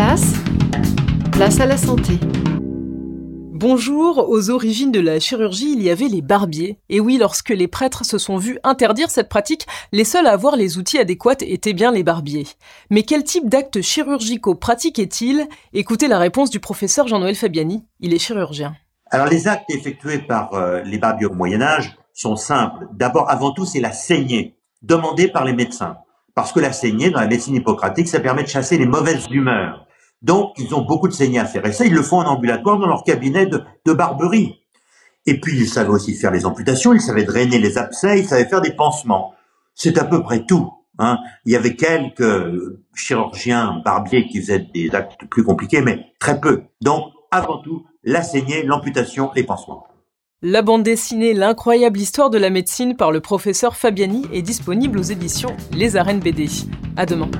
place, place à la santé. Bonjour, aux origines de la chirurgie, il y avait les barbiers. Et oui, lorsque les prêtres se sont vus interdire cette pratique, les seuls à avoir les outils adéquats étaient bien les barbiers. Mais quel type d'actes chirurgicaux pratiquaient-ils Écoutez la réponse du professeur Jean-Noël Fabiani, il est chirurgien. Alors les actes effectués par euh, les barbiers au Moyen Âge sont simples. D'abord, avant tout, c'est la saignée, demandée par les médecins. Parce que la saignée, dans la médecine hippocratique, ça permet de chasser les mauvaises humeurs. Donc, ils ont beaucoup de saignées à faire. Et ça, ils le font en ambulatoire dans leur cabinet de, barberie. Et puis, ils savaient aussi faire les amputations, ils savaient drainer les abcès, ils savaient faire des pansements. C'est à peu près tout. Hein. Il y avait quelques chirurgiens barbiers qui faisaient des actes plus compliqués, mais très peu. Donc, avant tout, la saignée, l'amputation, les pansements. La bande dessinée L'incroyable histoire de la médecine par le professeur Fabiani est disponible aux éditions Les Arènes BD. À demain.